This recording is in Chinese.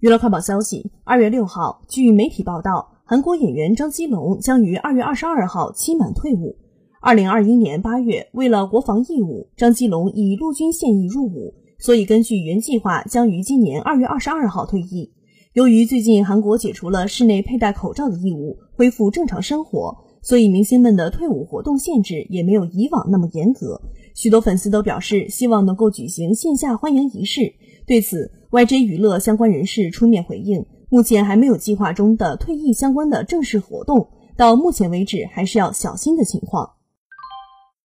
娱乐快报消息：二月六号，据媒体报道，韩国演员张基龙将于二月二十二号期满退伍。二零二一年八月，为了国防义务，张基龙以陆军现役入伍，所以根据原计划，将于今年二月二十二号退役。由于最近韩国解除了室内佩戴口罩的义务，恢复正常生活，所以明星们的退伍活动限制也没有以往那么严格。许多粉丝都表示希望能够举行线下欢迎仪式。对此，YG 娱乐相关人士出面回应，目前还没有计划中的退役相关的正式活动，到目前为止还是要小心的情况。